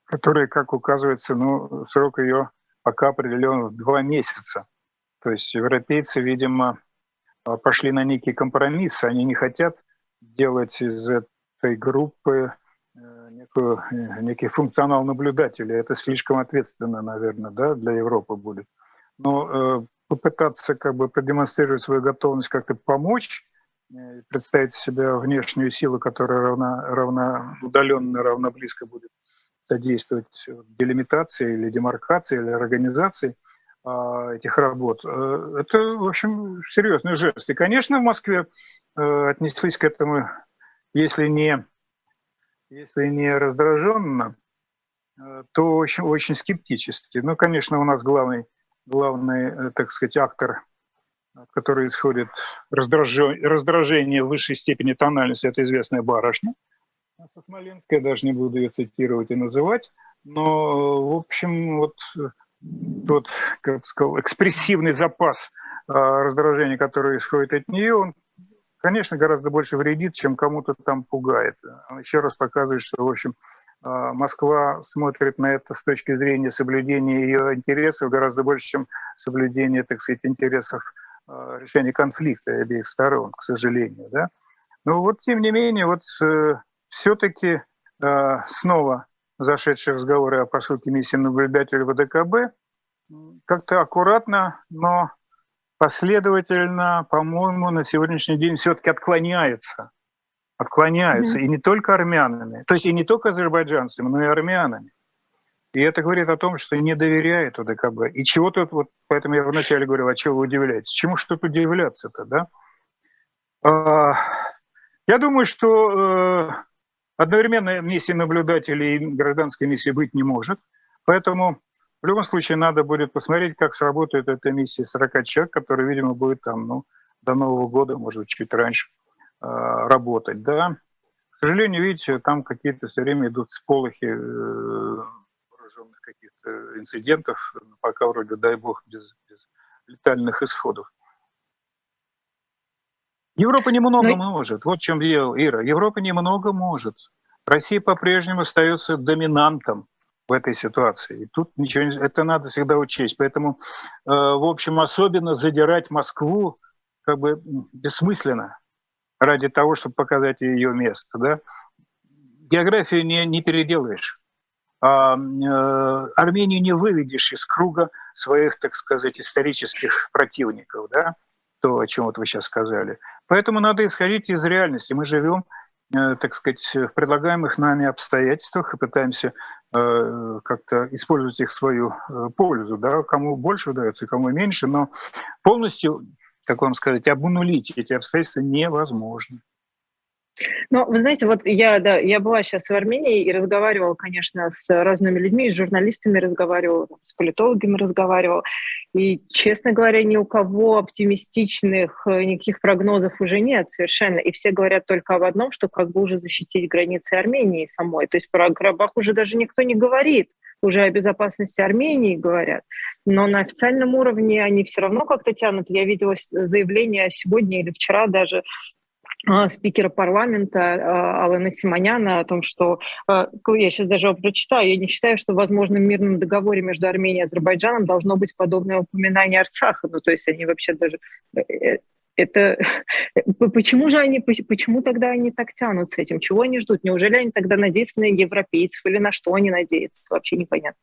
которые, как указывается, ну, срок ее пока определен в два месяца. То есть европейцы, видимо, э, пошли на некий компромисс, они не хотят делать из этой группы э, некую, некий функционал наблюдателя. Это слишком ответственно, наверное, да, для Европы будет. Но попытаться как бы продемонстрировать свою готовность как-то помочь, э, представить себя внешнюю силу, которая равна, равна удаленно, равно близко будет содействовать делимитации или демаркации или организации э, этих работ. Э, это, в общем, серьезный жест. И, конечно, в Москве э, отнеслись к этому, если не, если не раздраженно, э, то очень, очень скептически. Ну, конечно, у нас главный главный, э, так сказать, актор, от которого исходит раздражение, раздражение в высшей степени тональности, это известная барышня. Со Смоленской, даже не буду ее цитировать и называть, но, в общем, вот э, тот, как сказал, экспрессивный запас а, раздражения, который исходит от нее, он, конечно, гораздо больше вредит, чем кому-то там пугает. Еще раз показывает, что, в общем, а, Москва смотрит на это с точки зрения соблюдения ее интересов гораздо больше, чем соблюдение, так сказать, интересов а, решения конфликта обеих сторон, к сожалению. Да? Но вот, тем не менее, вот э, все-таки э, снова зашедшие разговоры о посылке миссии наблюдателя ВДКБ как-то аккуратно, но последовательно, по-моему, на сегодняшний день все-таки отклоняется отклоняются, mm-hmm. и не только армянами, то есть и не только азербайджанцами, но и армянами. И это говорит о том, что не доверяет ОДКБ. И чего тут, вот поэтому я вначале говорил, а чего вы удивляетесь? Чему что тут удивляться-то, да? А, я думаю, что э, одновременно миссии наблюдателей и гражданской миссии быть не может. Поэтому в любом случае надо будет посмотреть, как сработает эта миссия 40 человек, которая, видимо, будет там ну, до Нового года, может быть, чуть раньше работать, да. К сожалению, видите, там какие-то все время идут сполохи вооруженных каких-то инцидентов, пока вроде, дай бог, без, без летальных исходов. Европа немного Но... Ну может. Вот в чем дело, Ира. Европа немного может. Россия по-прежнему остается доминантом в этой ситуации. И тут ничего не... Это надо всегда учесть. Поэтому, э, в общем, особенно задирать Москву как бы бессмысленно ради того, чтобы показать ее место. Да? Географию не, не переделаешь. А, э, Армению не выведешь из круга своих, так сказать, исторических противников. Да? То, о чем вот вы сейчас сказали. Поэтому надо исходить из реальности. Мы живем Э, так сказать, в предлагаемых нами обстоятельствах и пытаемся э, как-то использовать их в свою э, пользу. Да? Кому больше удается, кому меньше, но полностью, как вам сказать, обнулить эти обстоятельства невозможно. Ну, вы знаете, вот я, да, я была сейчас в Армении и разговаривала, конечно, с разными людьми, с журналистами разговаривала, с политологами разговаривала. И, честно говоря, ни у кого оптимистичных э, никаких прогнозов уже нет совершенно. И все говорят только об одном, что как бы уже защитить границы Армении самой. То есть про Карабах уже даже никто не говорит уже о безопасности Армении говорят, но на официальном уровне они все равно как-то тянут. Я видела заявление сегодня или вчера даже а, спикера парламента а, Алана Симоняна о том, что, а, я сейчас даже прочитаю, я не считаю, что в возможном мирном договоре между Арменией и Азербайджаном должно быть подобное упоминание Арцаха. Ну, то есть они вообще даже... Это почему же они, почему тогда они так тянут с этим? Чего они ждут? Неужели они тогда надеются на европейцев или на что они надеются? Вообще непонятно.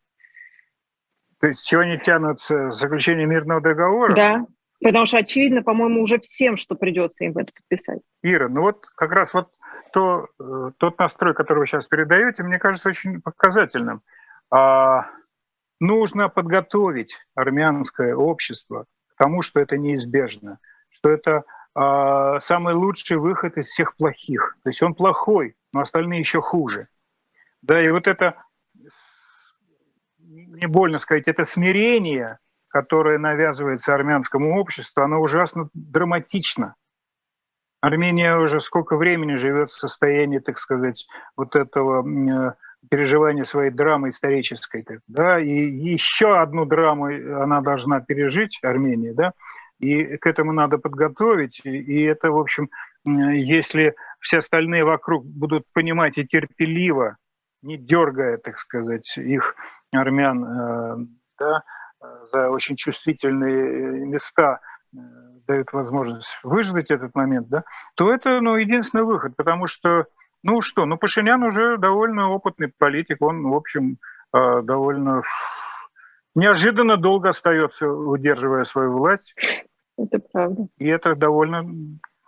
То есть чего они тянут с заключения мирного договора? Да, Потому что очевидно, по-моему, уже всем, что придется им это подписать. Ира, ну вот как раз вот то, э, тот настрой, который вы сейчас передаете, мне кажется очень показательным. А, нужно подготовить армянское общество к тому, что это неизбежно, что это а, самый лучший выход из всех плохих. То есть он плохой, но остальные еще хуже. Да, и вот это, не больно сказать, это смирение – которое навязывается армянскому обществу, оно ужасно драматично. Армения уже сколько времени живет в состоянии, так сказать, вот этого э, переживания своей драмы исторической. Да? И еще одну драму она должна пережить, Армения, да? И к этому надо подготовить. И это, в общем, если все остальные вокруг будут понимать и терпеливо, не дергая, так сказать, их армян, э, да, за очень чувствительные э, места э, дают возможность выждать этот момент, да, то это ну, единственный выход, потому что, ну что, ну Пашинян уже довольно опытный политик, он, в общем, довольно неожиданно долго остается, удерживая свою власть. Это правда. И это довольно,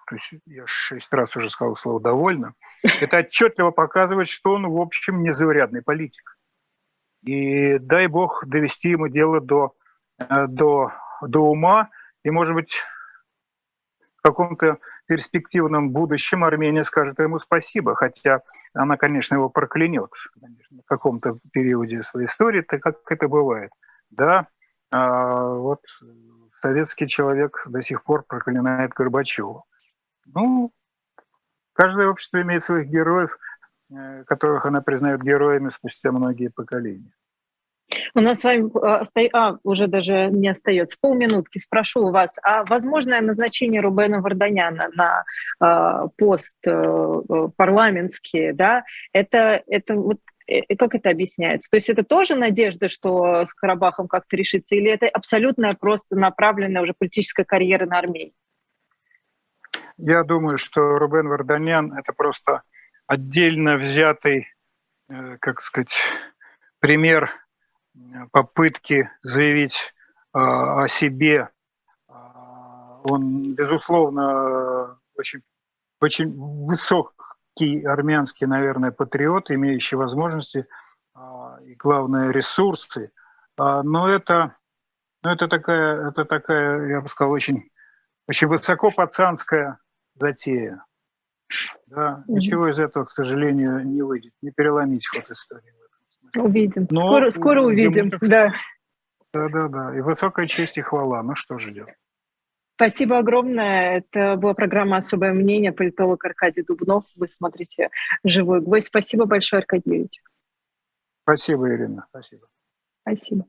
то есть я шесть раз уже сказал слово «довольно», это отчетливо показывает, что он, в общем, незаурядный политик. И дай бог довести ему дело до, э, до, до ума, и, может быть, в каком-то перспективном будущем Армения скажет ему спасибо, хотя она, конечно, его проклянет конечно, в каком-то периоде своей истории, так как это бывает. Да, а вот советский человек до сих пор проклинает Горбачева. Ну, каждое общество имеет своих героев – Э, которых она признает героями спустя многие поколения. У нас с вами а, а, уже даже не остается полминутки. Спрошу у вас, а возможное назначение Рубена Варданяна на а, пост а, парламентский, да, это, это вот как это объясняется? То есть это тоже надежда, что с Карабахом как-то решится, или это абсолютно просто направленная уже политическая карьера на Армению? Я думаю, что Рубен Варданян – это просто отдельно взятый, э, как сказать, пример э, попытки заявить э, о себе. Он, безусловно, очень, очень высокий армянский, наверное, патриот, имеющий возможности и, главное, ресурсы. Но это, но это, такая, это такая, я бы сказал, очень, очень высоко пацанская затея. Да, ничего из этого, к сожалению, не выйдет, не переломить ход истории. Увидим. Но скоро, скоро увидим, да. Да, да, да. И высокая честь и хвала. Ну что ждет? Спасибо огромное. Это была программа «Особое мнение», политолог Аркадий Дубнов. Вы смотрите «Живой гвоздь». Спасибо большое, Аркадий Юрьевич. Спасибо, Ирина. Спасибо. Спасибо.